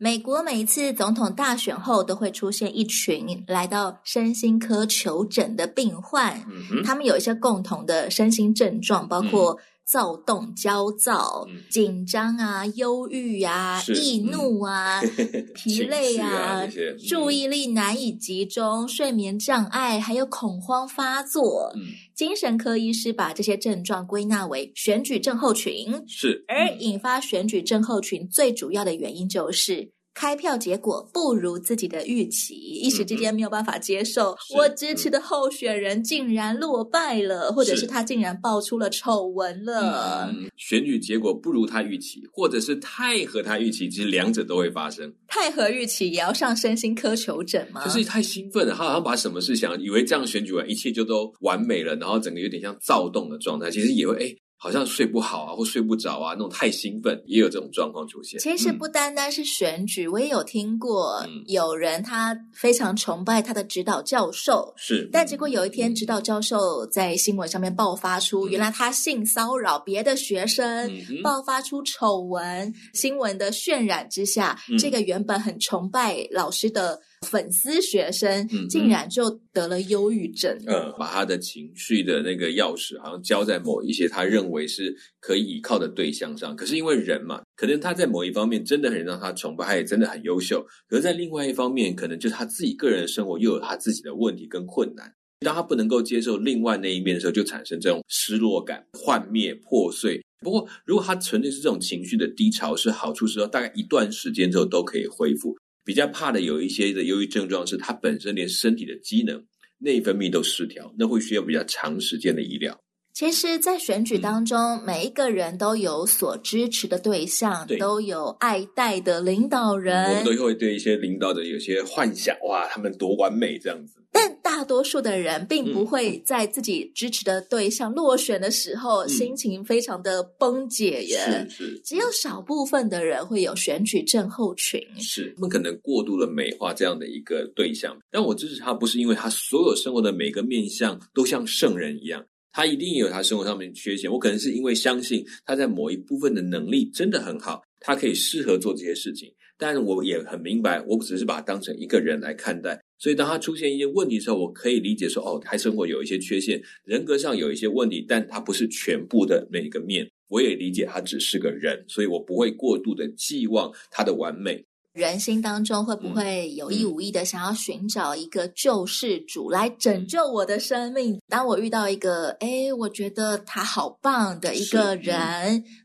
美国每一次总统大选后，都会出现一群来到身心科求诊的病患，嗯，他们有一些共同的身心症状，包括躁动、焦躁、嗯、紧张啊、忧郁啊、易怒啊、嗯、疲累啊、啊注意力难以集中、睡眠障碍，还有恐慌发作。嗯、精神科医师把这些症状归纳为选举症候群，是，而引发选举症候群最主要的原因就是。开票结果不如自己的预期，一时之间没有办法接受，嗯、我支持的候选人竟然落败了，嗯、或者是他竟然爆出了丑闻了。嗯、选举结果不如他预期，或者是太合他预期，其实两者都会发生。太合预期也要上身心科求诊吗？就是太兴奋了，他好像把什么事想，以为这样选举完一切就都完美了，然后整个有点像躁动的状态，其实也会哎。好像睡不好啊，或睡不着啊，那种太兴奋，也有这种状况出现。其实不单单是选举，嗯、我也有听过有人他非常崇拜他的指导教授，是，但结果有一天指导教授在新闻上面爆发出，原来他性骚扰别的学生，嗯、爆发出丑闻，新闻的渲染之下，嗯、这个原本很崇拜老师的。粉丝学生竟然就得了忧郁症。嗯，把他的情绪的那个钥匙，好像交在某一些他认为是可以依靠的对象上。可是因为人嘛，可能他在某一方面真的很让他崇拜，他也真的很优秀。可是在另外一方面，可能就是他自己个人的生活又有他自己的问题跟困难。当他不能够接受另外那一面的时候，就产生这种失落感、幻灭、破碎。不过，如果他纯粹是这种情绪的低潮，是好处是说，大概一段时间之后都可以恢复。比较怕的有一些的忧郁症状是，他本身连身体的机能、内分泌都失调，那会需要比较长时间的医疗。其实，在选举当中，嗯、每一个人都有所支持的对象，对都有爱戴的领导人。我们都会对一些领导者有些幻想，哇，他们多完美这样子。但大多数的人并不会在自己支持的对象落选的时候，嗯、心情非常的崩解耶。是是，只有少部分的人会有选举症候群。是，他们可能过度的美化这样的一个对象。但我支持他，不是因为他所有生活的每个面相都像圣人一样，他一定有他生活上面缺陷。我可能是因为相信他在某一部分的能力真的很好，他可以适合做这些事情。但是我也很明白，我只是把他当成一个人来看待。所以，当他出现一些问题的时候，我可以理解说，哦，他生活有一些缺陷，人格上有一些问题，但他不是全部的那一个面。我也理解他只是个人，所以我不会过度的寄望他的完美。人心当中会不会有意无意的想要寻找一个救世主来拯救我的生命？嗯、当我遇到一个，哎，我觉得他好棒的一个人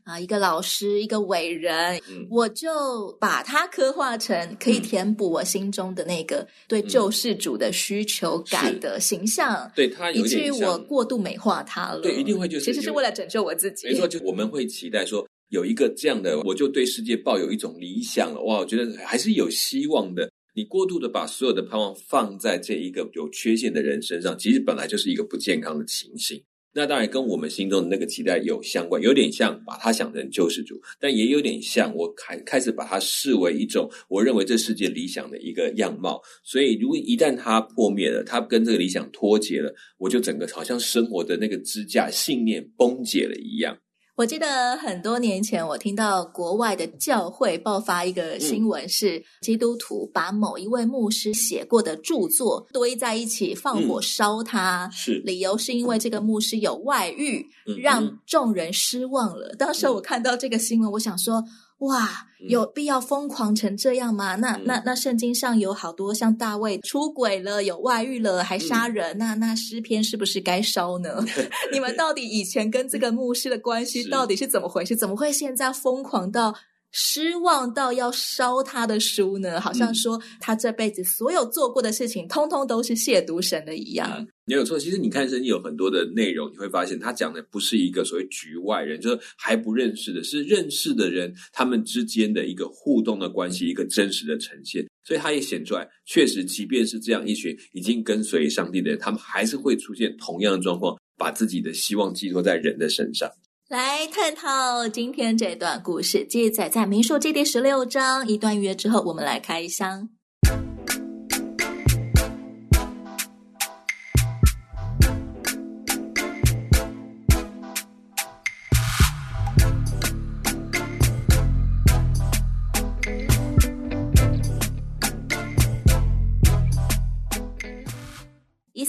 啊、嗯，一个老师，一个伟人，嗯、我就把他刻画成可以填补我心中的那个对救世主的需求感的形象。对他，以至于我过度美化他了。对，一定会就是其实是为了拯救我自己。没错，就我们会期待说。有一个这样的，我就对世界抱有一种理想了。哇，我觉得还是有希望的。你过度的把所有的盼望放在这一个有缺陷的人身上，其实本来就是一个不健康的情形。那当然跟我们心中的那个期待有相关，有点像把他想成救世主，但也有点像我开开始把他视为一种我认为这世界理想的一个样貌。所以，如果一旦他破灭了，他跟这个理想脱节了，我就整个好像生活的那个支架、信念崩解了一样。我记得很多年前，我听到国外的教会爆发一个新闻，是基督徒把某一位牧师写过的著作堆在一起放火烧他，是理由是因为这个牧师有外遇，让众人失望了。当时我看到这个新闻，我想说。哇，有必要疯狂成这样吗？那那那圣经上有好多像大卫出轨了、有外遇了，还杀人，嗯、那那诗篇是不是该烧呢？你们到底以前跟这个牧师的关系到底是怎么回事？怎么会现在疯狂到失望到要烧他的书呢？好像说他这辈子所有做过的事情，通通都是亵渎神的一样。没有错，其实你看圣经有很多的内容，你会发现他讲的不是一个所谓局外人，就是还不认识的，是认识的人，他们之间的一个互动的关系，一个真实的呈现。所以他也显出来，确实，即便是这样一群已经跟随上帝的人，他们还是会出现同样的状况，把自己的希望寄托在人的身上。来探讨今天这段故事，记载在民数记第十六章一段约之后，我们来开箱。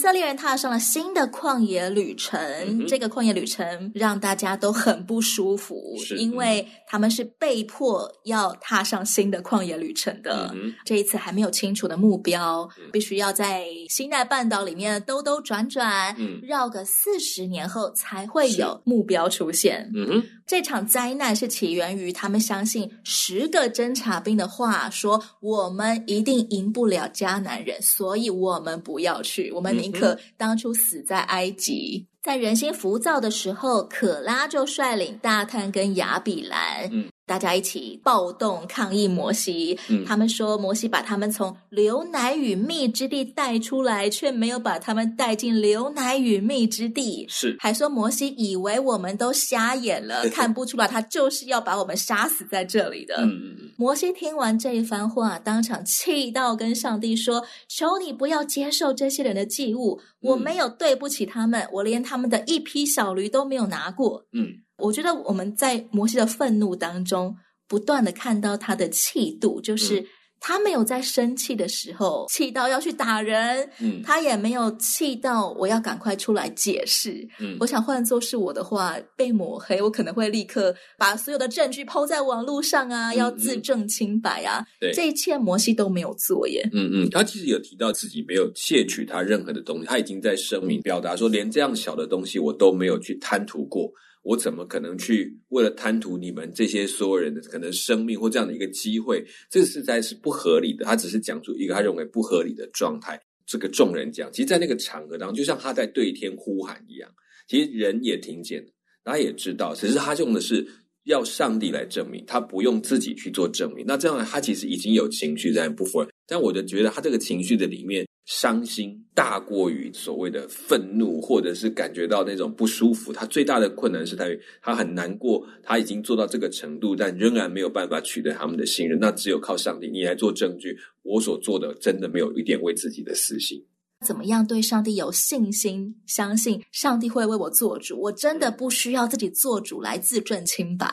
色列人踏上了新的旷野旅程，嗯、这个旷野旅程让大家都很不舒服，因为他们是被迫要踏上新的旷野旅程的。嗯、这一次还没有清楚的目标，嗯、必须要在西奈半岛里面兜兜转转，嗯、绕个四十年后才会有目标出现。嗯这场灾难是起源于他们相信十个侦察兵的话，说我们一定赢不了迦南人，所以我们不要去，我们宁可当初死在埃及。在人心浮躁的时候，可拉就率领大探跟亚比兰，嗯，大家一起暴动抗议摩西。嗯，他们说摩西把他们从流奶与蜜之地带出来，却没有把他们带进流奶与蜜之地。是，还说摩西以为我们都瞎眼了，看不出来他就是要把我们杀死在这里的。嗯，摩西听完这一番话，当场气到跟上帝说：“求你不要接受这些人的祭物，我没有对不起他们，我连他。”他们的一批小驴都没有拿过。嗯，我觉得我们在摩西的愤怒当中，不断的看到他的气度，就是。嗯他没有在生气的时候气到要去打人，嗯，他也没有气到我要赶快出来解释，嗯，我想换做是我的话，被抹黑，我可能会立刻把所有的证据抛在网络上啊，嗯、要自证清白啊，对，这一切摩西都没有做耶，嗯嗯，他其实有提到自己没有窃取他任何的东西，他已经在声明表达说，连这样小的东西我都没有去贪图过。我怎么可能去为了贪图你们这些所有人的可能生命或这样的一个机会？这实在是不合理的。他只是讲出一个他认为不合理的状态。这个众人讲，其实，在那个场合当中，就像他在对天呼喊一样。其实人也听见，他也知道，只是他用的是要上帝来证明，他不用自己去做证明。那这样，他其实已经有情绪在不服。但我就觉得他这个情绪的里面。伤心大过于所谓的愤怒，或者是感觉到那种不舒服。他最大的困难是在于他很难过，他已经做到这个程度，但仍然没有办法取得他们的信任。那只有靠上帝，你来做证据。我所做的真的没有一点为自己的私心。怎么样对上帝有信心，相信上帝会为我做主？我真的不需要自己做主来自证清白。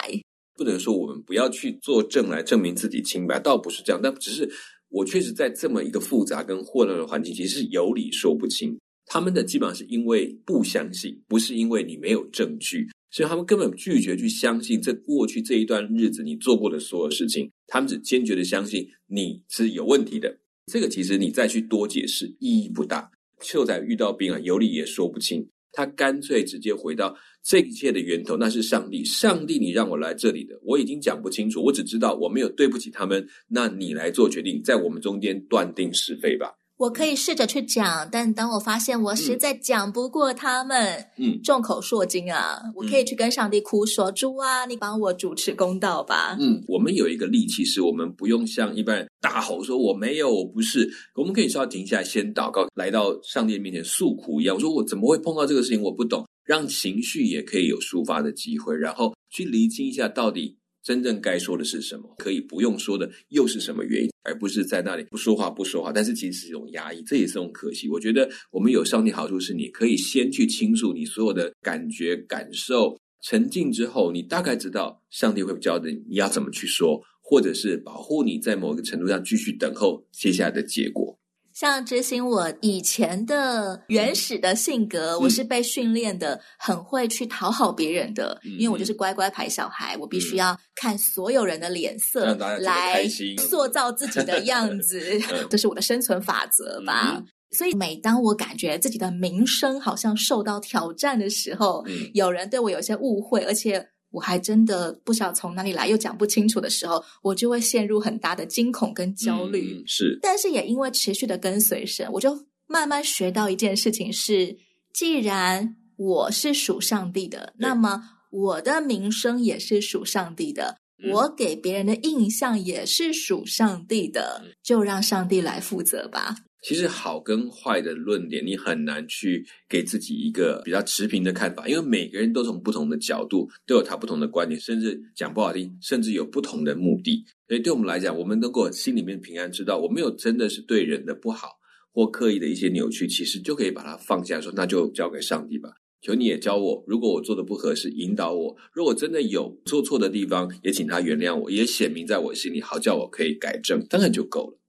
不能说我们不要去做证来证明自己清白，倒不是这样，但只是。我确实在这么一个复杂跟混乱的环境，其实是有理说不清。他们的基本上是因为不相信，不是因为你没有证据，所以他们根本拒绝去相信这过去这一段日子你做过的所有事情。他们只坚决的相信你是有问题的。这个其实你再去多解释意义不大。秀才遇到兵啊，有理也说不清。他干脆直接回到。这一切的源头，那是上帝。上帝，你让我来这里的，我已经讲不清楚。我只知道我没有对不起他们。那你来做决定，在我们中间断定是非吧。我可以试着去讲，但当我发现我实在讲不过他们，嗯，众口铄金啊，嗯，我可以去跟上帝哭说：“主啊，你帮我主持公道吧。”嗯，我们有一个利器，是我们不用像一般人大吼说“我没有，我不是”，我们可以稍微停下来，先祷告，来到上帝面前诉苦一样。我说：“我怎么会碰到这个事情？我不懂。”让情绪也可以有抒发的机会，然后去厘清一下到底真正该说的是什么，可以不用说的又是什么原因，而不是在那里不说话不说话。但是其实是一种压抑，这也是一种可惜。我觉得我们有上帝好处是，你可以先去倾诉你所有的感觉感受，沉静之后，你大概知道上帝会教的你要怎么去说，或者是保护你在某一个程度上继续等候接下来的结果。像执行我以前的原始的性格，嗯、我是被训练的很会去讨好别人的，嗯、因为我就是乖乖牌小孩，嗯、我必须要看所有人的脸色来塑造自己的样子，嗯、这是我的生存法则吧。嗯、所以每当我感觉自己的名声好像受到挑战的时候，嗯、有人对我有些误会，而且。我还真的不晓得从哪里来，又讲不清楚的时候，我就会陷入很大的惊恐跟焦虑。嗯、是，但是也因为持续的跟随神，我就慢慢学到一件事情是：既然我是属上帝的，那么我的名声也是属上帝的，嗯、我给别人的印象也是属上帝的，就让上帝来负责吧。其实好跟坏的论点，你很难去给自己一个比较持平的看法，因为每个人都从不同的角度都有他不同的观点，甚至讲不好听，甚至有不同的目的。所以对我们来讲，我们能够心里面平安，知道我没有真的是对人的不好或刻意的一些扭曲，其实就可以把它放下，说那就交给上帝吧。求你也教我，如果我做的不合适，引导我；如果真的有做错的地方，也请他原谅我，也显明在我心里，好叫我可以改正，当然就够了。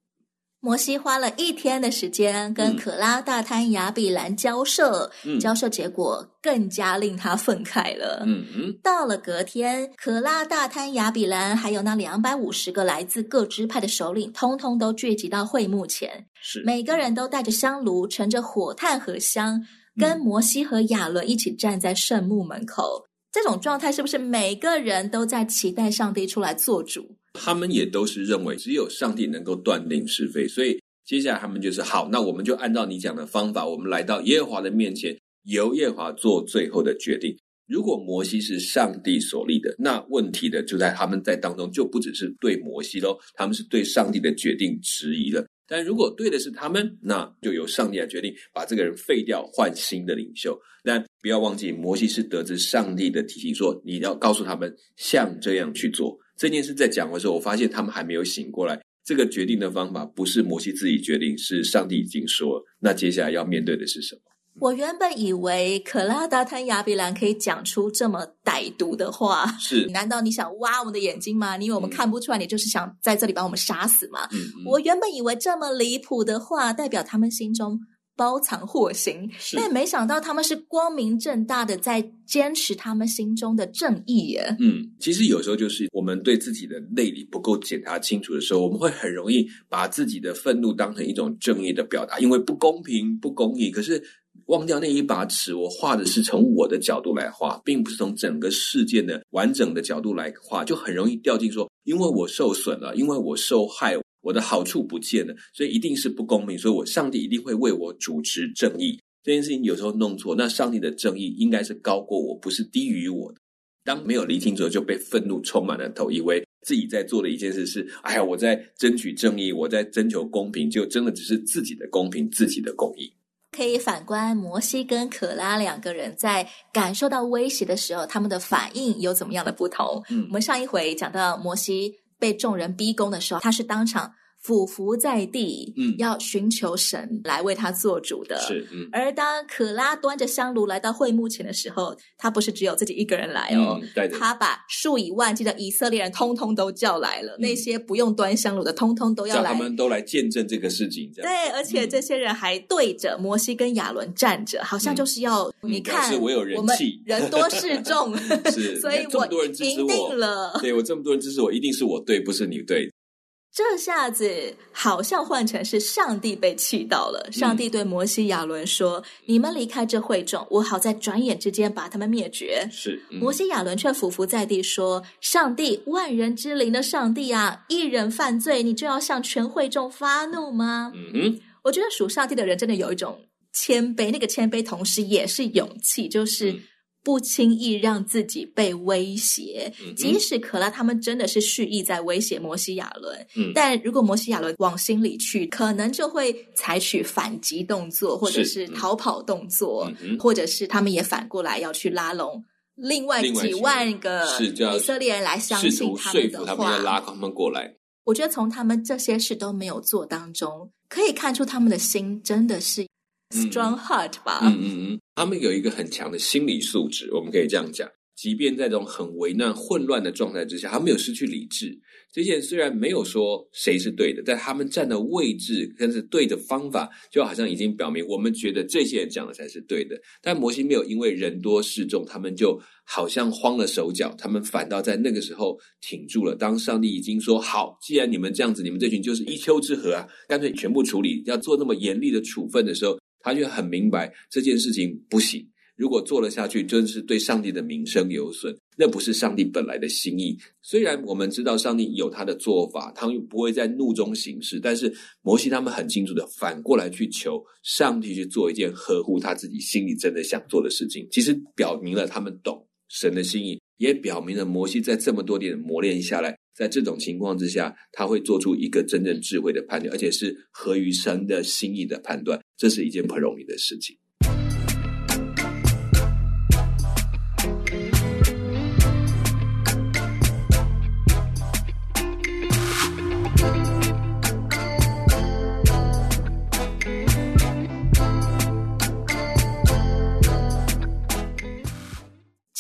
摩西花了一天的时间跟可拉、大坍、亚比兰交涉，嗯、交涉结果更加令他愤慨了。嗯嗯，到了隔天，可拉、大坍、亚比兰还有那两百五十个来自各支派的首领，通通都聚集到会幕前，是每个人都带着香炉，盛着火炭和香，跟摩西和亚伦一起站在圣墓门口。这种状态是不是每个人都在期待上帝出来做主？他们也都是认为只有上帝能够断定是非，所以接下来他们就是好，那我们就按照你讲的方法，我们来到耶和华的面前，由耶和华做最后的决定。如果摩西是上帝所立的，那问题的就在他们在当中，就不只是对摩西喽，他们是对上帝的决定质疑了。但如果对的是他们，那就由上帝来决定，把这个人废掉，换新的领袖。但不要忘记，摩西是得知上帝的提醒，说你要告诉他们像这样去做。这件事在讲的时候，我发现他们还没有醒过来。这个决定的方法不是摩西自己决定，是上帝已经说了。那接下来要面对的是什么？我原本以为可拉、大坍、亚比兰可以讲出这么歹毒的话，是？难道你想挖我们的眼睛吗？你以为我们看不出来？你就是想在这里把我们杀死吗？嗯嗯。我原本以为这么离谱的话，代表他们心中。包藏祸心，但没想到他们是光明正大的在坚持他们心中的正义耶。嗯，其实有时候就是我们对自己的内里不够检查清楚的时候，我们会很容易把自己的愤怒当成一种正义的表达，因为不公平、不公义。可是忘掉那一把尺，我画的是从我的角度来画，并不是从整个事件的完整的角度来画，就很容易掉进说，因为我受损了，因为我受害。我的好处不见了，所以一定是不公平，所以我上帝一定会为我主持正义。这件事情有时候弄错，那上帝的正义应该是高过我，不是低于我的。当没有厘清之后，就被愤怒充满了头，以为自己在做的一件事是，哎呀，我在争取正义，我在征求公平，就真的只是自己的公平，自己的公义。可以反观摩西跟可拉两个人在感受到威胁的时候，他们的反应有怎么样的不同？嗯，我们上一回讲到摩西。被众人逼宫的时候，他是当场。俯伏在地，嗯，要寻求神来为他做主的。是，嗯。而当可拉端着香炉来到会幕前的时候，他不是只有自己一个人来哦，嗯、对对，他把数以万计的以色列人通通都叫来了。嗯、那些不用端香炉的，通通都要来，他们都来见证这个事情。对，而且这些人还对着摩西跟亚伦站着，好像就是要、嗯、你看，是我有人气，人多势众，是，所以我赢定了。对，我这么多人支持我，一定是我对，不是你对。这下子好像换成是上帝被气到了。上帝对摩西、亚伦说：“嗯、你们离开这会众，我好在转眼之间把他们灭绝。”是，嗯、摩西、亚伦却俯伏在地说：“上帝，万人之灵的上帝啊，一人犯罪，你就要向全会众发怒吗？”嗯哼，我觉得属上帝的人真的有一种谦卑，那个谦卑同时也是勇气，就是。嗯不轻易让自己被威胁，即使可拉他们真的是蓄意在威胁摩西亚伦，嗯，但如果摩西亚伦往心里去，可能就会采取反击动作，或者是逃跑动作，嗯、或者是他们也反过来要去拉拢另外几万个以色列人来相信他们的话，拉他们过来。我觉得从他们这些事都没有做当中，可以看出他们的心真的是。Strong heart 吧，嗯嗯嗯，他们有一个很强的心理素质，我们可以这样讲。即便在这种很为难、混乱的状态之下，他没有失去理智。这些人虽然没有说谁是对的，但他们站的位置，跟是对的方法，就好像已经表明，我们觉得这些人讲的才是对的。但摩西没有因为人多势众，他们就好像慌了手脚，他们反倒在那个时候挺住了。当上帝已经说好，既然你们这样子，你们这群就是一丘之貉啊，干脆全部处理，要做那么严厉的处分的时候。他就很明白这件事情不行，如果做了下去，真是对上帝的名声有损，那不是上帝本来的心意。虽然我们知道上帝有他的做法，他们不会在怒中行事，但是摩西他们很清楚的反过来去求上帝去做一件合乎他自己心里真的想做的事情。其实表明了他们懂神的心意，也表明了摩西在这么多年磨练下来，在这种情况之下，他会做出一个真正智慧的判断，而且是合于神的心意的判断。这是一件不容易的事情。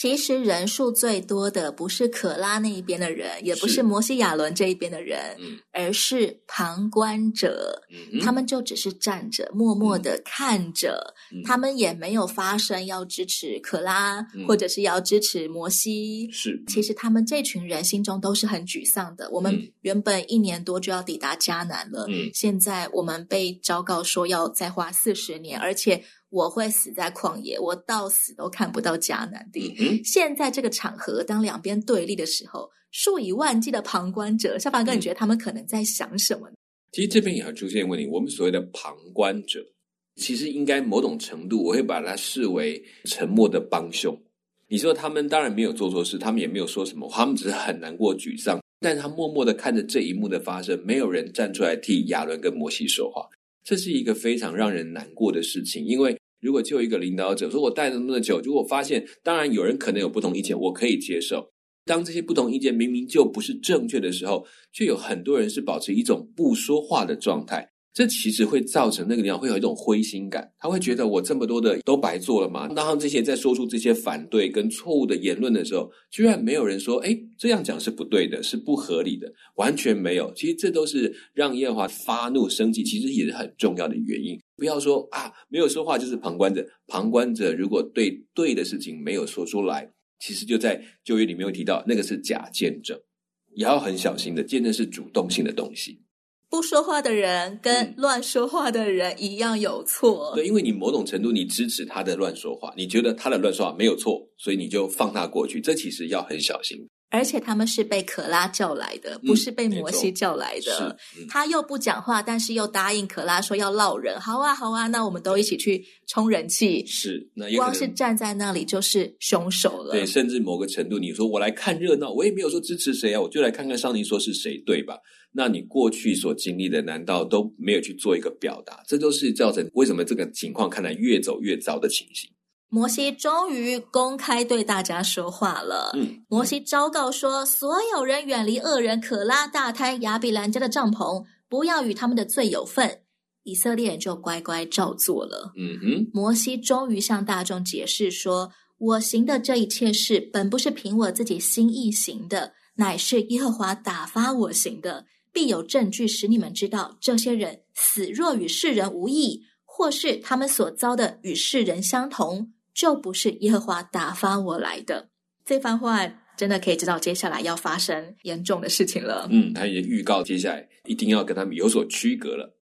其实人数最多的不是可拉那一边的人，也不是摩西亚伦这一边的人，嗯，而是旁观者。嗯，他们就只是站着，默默的看着，嗯，他们也没有发声要支持可拉，嗯，或者是要支持摩西。是，其实他们这群人心中都是很沮丧的。我们原本一年多就要抵达迦南了，嗯，现在我们被昭告说要再花四十年，而且。我会死在旷野，我到死都看不到迦南地。嗯、现在这个场合，当两边对立的时候，数以万计的旁观者，小凡哥，你觉得他们可能在想什么呢？其实这边也要出现问题。我们所谓的旁观者，其实应该某种程度，我会把它视为沉默的帮凶。你说他们当然没有做错事，他们也没有说什么，他们只是很难过、沮丧，但他默默的看着这一幕的发生，没有人站出来替亚伦跟摩西说话，这是一个非常让人难过的事情，因为。如果就一个领导者说，我带了那么久，如果发现，当然有人可能有不同意见，我可以接受。当这些不同意见明明就不是正确的时候，却有很多人是保持一种不说话的状态。这其实会造成那个地方会有一种灰心感，他会觉得我这么多的都白做了吗？当他们这些在说出这些反对跟错误的言论的时候，居然没有人说：“哎，这样讲是不对的，是不合理的。”完全没有。其实这都是让耶和华发怒生气，其实也是很重要的原因。不要说啊，没有说话就是旁观者。旁观者如果对对的事情没有说出来，其实就在旧约里面有提到，那个是假见证，也要很小心的。见证是主动性的东西。不说话的人跟乱说话的人一样有错。嗯。对，因为你某种程度你支持他的乱说话，你觉得他的乱说话没有错，所以你就放他过去。这其实要很小心。而且他们是被可拉叫来的，不是被摩西叫来的。嗯、他又不讲话，但是又答应可拉说要闹人。好啊，好啊，那我们都一起去充人气。是，那光是站在那里就是凶手了。对，甚至某个程度，你说我来看热闹，我也没有说支持谁啊，我就来看看上帝说是谁，对吧？那你过去所经历的，难道都没有去做一个表达？这都是造成为什么这个情况看来越走越糟的情形。摩西终于公开对大家说话了。嗯，摩西昭告说，所有人远离恶人可拉、大坍、亚比兰家的帐篷，不要与他们的罪有份。以色列人就乖乖照做了。嗯哼，摩西终于向大众解释说：“我行的这一切事，本不是凭我自己心意行的，乃是耶和华打发我行的。必有证据使你们知道，这些人死若与世人无异，或是他们所遭的与世人相同。”就不是耶和华打发我来的。这番话真的可以知道接下来要发生严重的事情了。嗯，他也预告接下来一定要跟他们有所区隔了。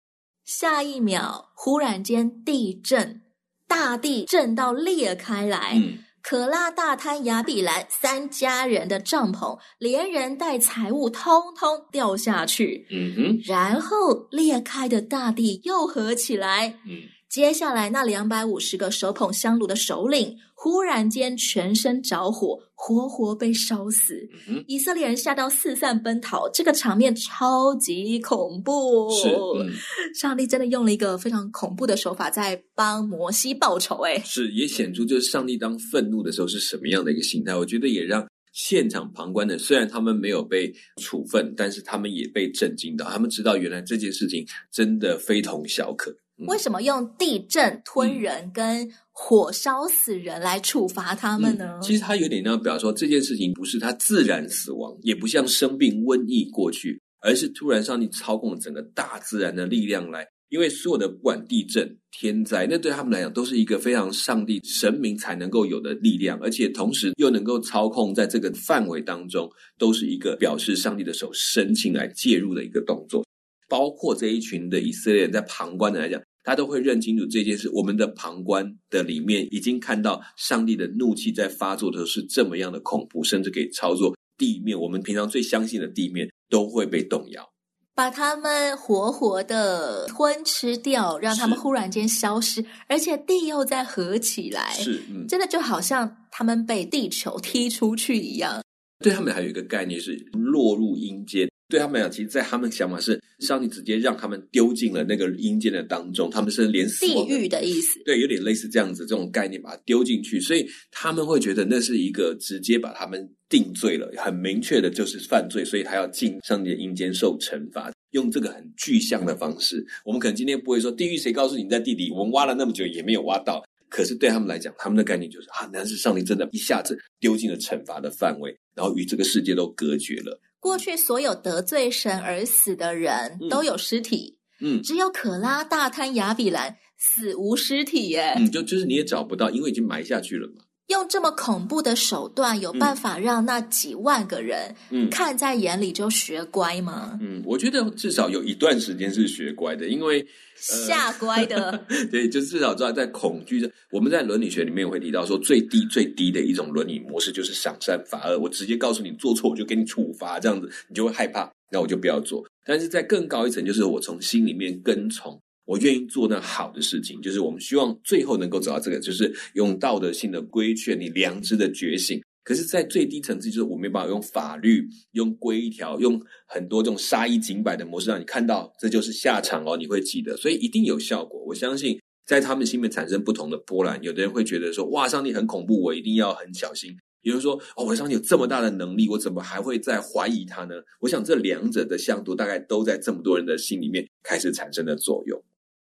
下一秒，忽然间地震，大地震到裂开来。嗯，可拉、大坍、雅比兰三家人的帐篷，连人带财物，通通掉下去。嗯哼，然后裂开的大地又合起来。嗯。接下来，那两百五十个手捧香炉的首领，忽然间全身着火，活活被烧死。嗯、以色列人吓到四散奔逃，这个场面超级恐怖。是，嗯、上帝真的用了一个非常恐怖的手法在帮摩西报仇。哎，是，也显出就是上帝当愤怒的时候是什么样的一个心态。我觉得也让现场旁观的，虽然他们没有被处分，但是他们也被震惊到。他们知道原来这件事情真的非同小可。为什么用地震吞人跟火烧死人来处罚他们呢？嗯、其实他有点要表示说，这件事情不是他自然死亡，也不像生病瘟疫过去，而是突然上帝操控整个大自然的力量来。因为所有的不管地震、天灾，那对他们来讲都是一个非常上帝神明才能够有的力量，而且同时又能够操控在这个范围当中，都是一个表示上帝的手伸进来介入的一个动作。包括这一群的以色列人在旁观的来讲。他都会认清楚这件事。我们的旁观的里面已经看到上帝的怒气在发作的时候是这么样的恐怖，甚至可以操作地面。我们平常最相信的地面都会被动摇。把他们活活的吞吃掉，让他们忽然间消失，而且地又再合起来，是，嗯，真的就好像他们被地球踢出去一样。对他们还有一个概念是落入阴间。对他们来讲，其实，在他们想法是，上帝直接让他们丢进了那个阴间的当中，他们是连地狱的意思。对，有点类似这样子这种概念，把它丢进去，所以他们会觉得那是一个直接把他们定罪了，很明确的就是犯罪，所以他要进上帝的阴间受惩罚，用这个很具象的方式。我们可能今天不会说地狱，谁告诉你在地底？我们挖了那么久也没有挖到。可是对他们来讲，他们的概念就是啊，那是上帝真的一下子丢进了惩罚的范围，然后与这个世界都隔绝了。过去所有得罪神而死的人都有尸体，嗯，只有可拉大滩雅比兰死无尸体耶，嗯，就就是你也找不到，因为已经埋下去了嘛。用这么恐怖的手段，有办法让那几万个人看在眼里就学乖吗？嗯，我觉得至少有一段时间是学乖的，因为吓乖的。呃、对，就至少知道在恐惧的。我们在伦理学里面会提到说，最低最低的一种伦理模式就是赏善罚恶。我直接告诉你做错，我就给你处罚，这样子你就会害怕，那我就不要做。但是在更高一层，就是我从心里面跟从。我愿意做那好的事情，就是我们希望最后能够走到这个，就是用道德性的规劝你良知的觉醒。可是，在最低层次，就是我没办法用法律、用规条、用很多这种杀一儆百的模式让你看到这就是下场哦，你会记得，所以一定有效果。我相信，在他们心里面产生不同的波澜。有的人会觉得说：“哇，上帝很恐怖，我一定要很小心。”有人说：“哦，我的上帝有这么大的能力，我怎么还会再怀疑他呢？”我想，这两者的向度大概都在这么多人的心里面开始产生了作用。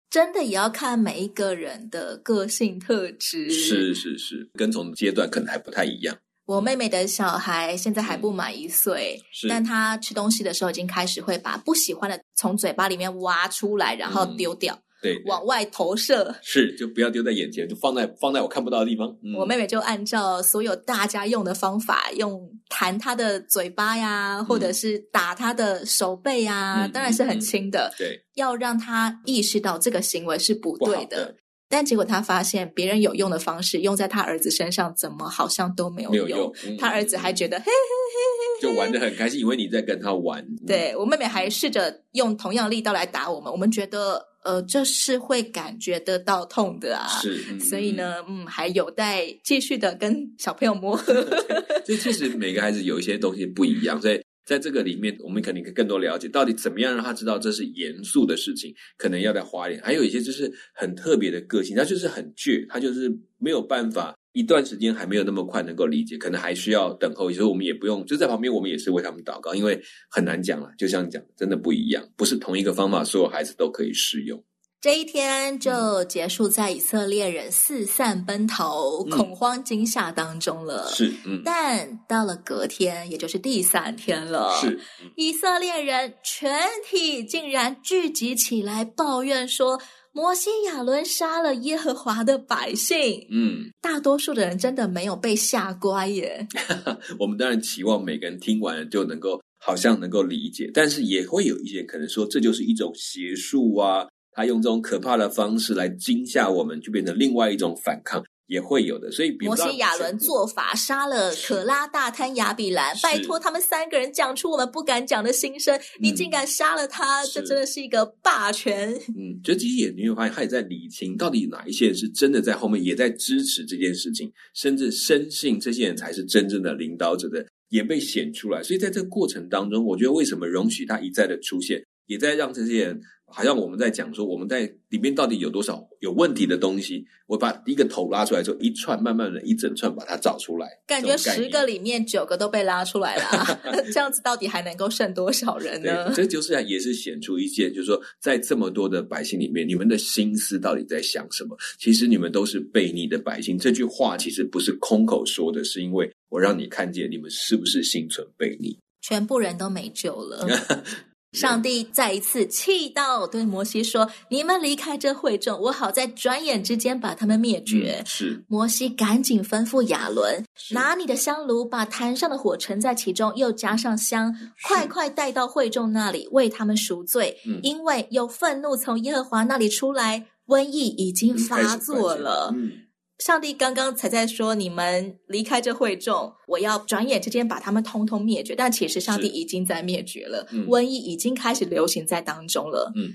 真的也要看每一个人的个性特质，是是是，跟从阶段可能还不太一样。我妹妹的小孩现在还不满一岁，嗯、但她吃东西的时候已经开始会把不喜欢的从嘴巴里面挖出来，然后丢掉。嗯对，往外投射是，就不要丢在眼前，就放在放在我看不到的地方。嗯、我妹妹就按照所有大家用的方法，用弹她的嘴巴呀，或者是打她的手背呀，嗯、当然是很轻的。嗯、对，要让她意识到这个行为是不对的。的但结果他发现别人有用的方式用在他儿子身上，怎么好像都没有用。有用她儿子还觉得嘿嘿嘿嘿，就玩的很开心，以为你在跟他玩。对，我妹妹还试着用同样力道来打我们，我们觉得。呃，这是会感觉得到痛的啊，是，嗯、所以呢，嗯，还有待继续的跟小朋友磨合。所以其实每个孩子有一些东西不一样，所以在这个里面，我们肯定可以更多了解到底怎么样让他知道这是严肃的事情，可能要再花一点。还有一些就是很特别的个性，他就是很倔，他就是没有办法。一段时间还没有那么快能够理解，可能还需要等候。所以我们也不用就在旁边，我们也是为他们祷告，因为很难讲了。就像讲，真的不一样，不是同一个方法，所有孩子都可以适用。这一天就结束在以色列人四散奔逃、嗯、恐慌惊吓当中了。是，嗯。但到了隔天，也就是第三天了，是、嗯、以色列人全体竟然聚集起来抱怨说。摩西亚伦杀了耶和华的百姓。嗯，大多数的人真的没有被吓乖耶。我们当然期望每个人听完了就能够好像能够理解，但是也会有一些可能说，这就是一种邪术啊，他用这种可怕的方式来惊吓我们，就变成另外一种反抗。也会有的，所以比摩西亚伦做法杀了可拉大贪亚比兰，拜托他们三个人讲出我们不敢讲的心声，你竟敢杀了他，这真的是一个霸权。嗯，就其实也你会发现，他也在理清到底哪一些人是真的在后面也在支持这件事情，甚至深信这些人才是真正的领导者的，也被显出来。所以在这个过程当中，我觉得为什么容许他一再的出现，也在让这些人。好像我们在讲说，我们在里面到底有多少有问题的东西？我把一个头拉出来之后，一串慢慢的一整串把它找出来，感觉十个里面九个都被拉出来了，这样子到底还能够剩多少人呢？这就是也是显出一件，就是说，在这么多的百姓里面，你们的心思到底在想什么？其实你们都是悖逆的百姓。这句话其实不是空口说的，是因为我让你看见你们是不是心存悖逆，全部人都没救了。上帝再一次气到，对摩西说：“你们离开这会众，我好在转眼之间把他们灭绝。嗯”是摩西赶紧吩咐亚伦：“拿你的香炉，把坛上的火盛在其中，又加上香，快快带到会众那里，为他们赎罪。嗯、因为有愤怒从耶和华那里出来，瘟疫已经发作了。嗯。上帝刚刚才在说：“你们离开这会众，我要转眼之间把他们通通灭绝。”但其实上帝已经在灭绝了，嗯、瘟疫已经开始流行在当中了。嗯。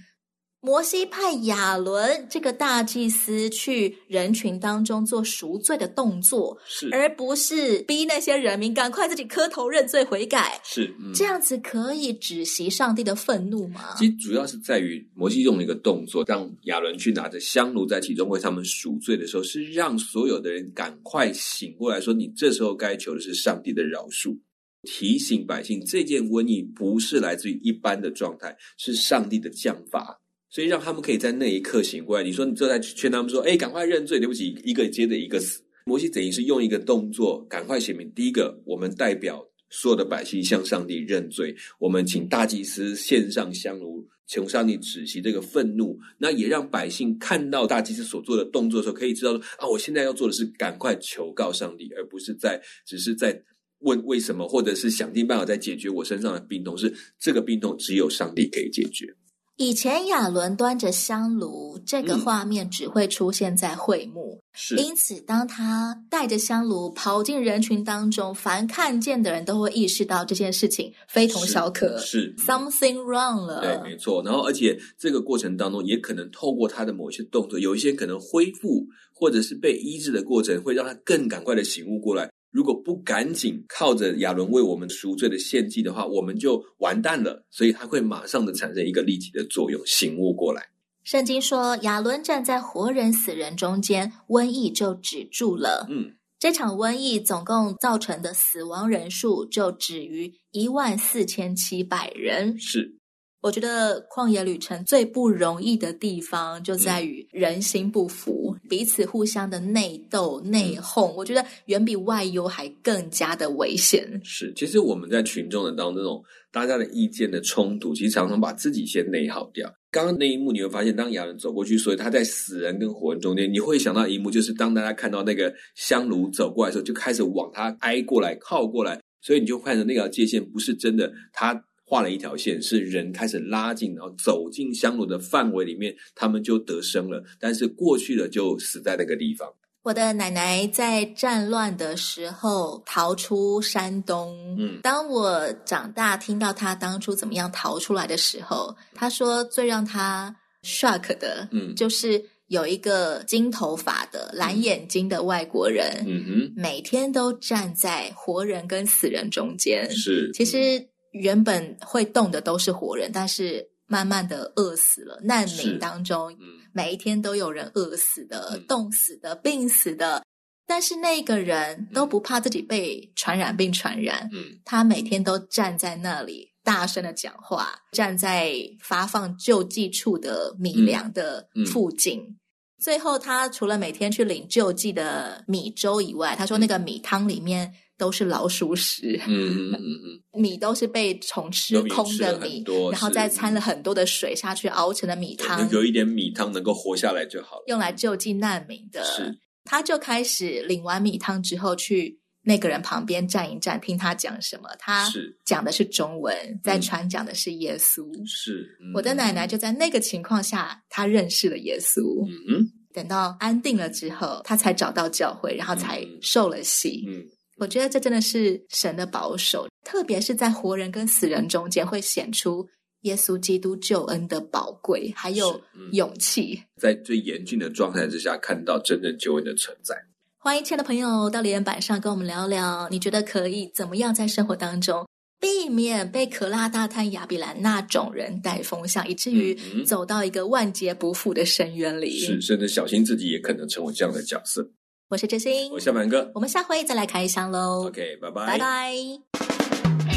摩西派亚伦这个大祭司去人群当中做赎罪的动作，是，而不是逼那些人民赶快自己磕头认罪悔改。是，嗯、这样子可以止息上帝的愤怒吗？其实主要是在于摩西用了一个动作，让亚伦去拿着香炉在其中为他们赎罪的时候，是让所有的人赶快醒过来，说你这时候该求的是上帝的饶恕，提醒百姓这件瘟疫不是来自于一般的状态，是上帝的降罚。所以让他们可以在那一刻醒过来。你说你正在劝他们说：“哎，赶快认罪！对不起，一个接着一个死。”摩西等于是用一个动作，赶快写明：第一个，我们代表所有的百姓向上帝认罪；我们请大祭司献上香炉，求上帝止息这个愤怒。那也让百姓看到大祭司所做的动作的时候，可以知道说：啊，我现在要做的是赶快求告上帝，而不是在只是在问为什么，或者是想尽办法在解决我身上的病痛。是这个病痛只有上帝可以解决。以前亚伦端着香炉，这个画面只会出现在会幕。是，因此当他带着香炉跑进人群当中，凡看见的人都会意识到这件事情非同小可，是，是 something wrong 了。对，没错。然后，而且这个过程当中，也可能透过他的某些动作，有一些可能恢复或者是被医治的过程，会让他更赶快的醒悟过来。如果不赶紧靠着亚伦为我们赎罪的献祭的话，我们就完蛋了。所以他会马上的产生一个立即的作用，醒悟过来。圣经说，亚伦站在活人死人中间，瘟疫就止住了。嗯，这场瘟疫总共造成的死亡人数就止于一万四千七百人。是。我觉得旷野旅程最不容易的地方就在于人心不服，嗯、彼此互相的内斗、内讧。嗯、我觉得远比外忧还更加的危险。是，其实我们在群众的当中，这种大家的意见的冲突，其实常常把自己先内耗掉。刚刚那一幕，你会发现，当亚人走过去，所以他在死人跟活人中间，你会想到一幕，就是当大家看到那个香炉走过来的时候，就开始往他挨过来、靠过来，所以你就看着那条界限不是真的他。画了一条线，是人开始拉近，然后走进香炉的范围里面，他们就得生了。但是过去了，就死在那个地方。我的奶奶在战乱的时候逃出山东。嗯，当我长大听到她当初怎么样逃出来的时候，她说最让她 shock 的，嗯，就是有一个金头发的蓝眼睛的外国人，嗯哼，每天都站在活人跟死人中间。是，其实。原本会动的都是活人，但是慢慢的饿死了。难民当中，嗯、每一天都有人饿死的、冻、嗯、死的、病死的，但是那个人都不怕自己被传染病传染。嗯，他每天都站在那里，大声的讲话，站在发放救济处的米粮的附近。最后，他除了每天去领救济的米粥以外，他说那个米汤里面。都是老鼠屎，嗯嗯嗯嗯，米都是被虫吃空的米，然后再掺了很多的水下去熬成的米汤，有一点米汤能够活下来就好了。用来救济难民的，是他就开始领完米汤之后，去那个人旁边站一站，听他讲什么。他讲的是中文，在传讲的是耶稣。是，嗯、我的奶奶就在那个情况下，她认识了耶稣。嗯嗯，等到安定了之后，她才找到教会，然后才受了洗。嗯。嗯我觉得这真的是神的保守，特别是在活人跟死人中间，会显出耶稣基督救恩的宝贵，还有勇气。在最严峻的状态之下，看到真正救恩的存在。欢迎亲爱的朋友到留言板上跟我们聊聊，你觉得可以怎么样在生活当中避免被可拉大探亚比兰那种人带风向，以至于走到一个万劫不复的深渊里？是，甚至小心自己也可能成为这样的角色。我是真心，我是小满哥，我们下回再来开箱喽。OK，拜拜，拜拜。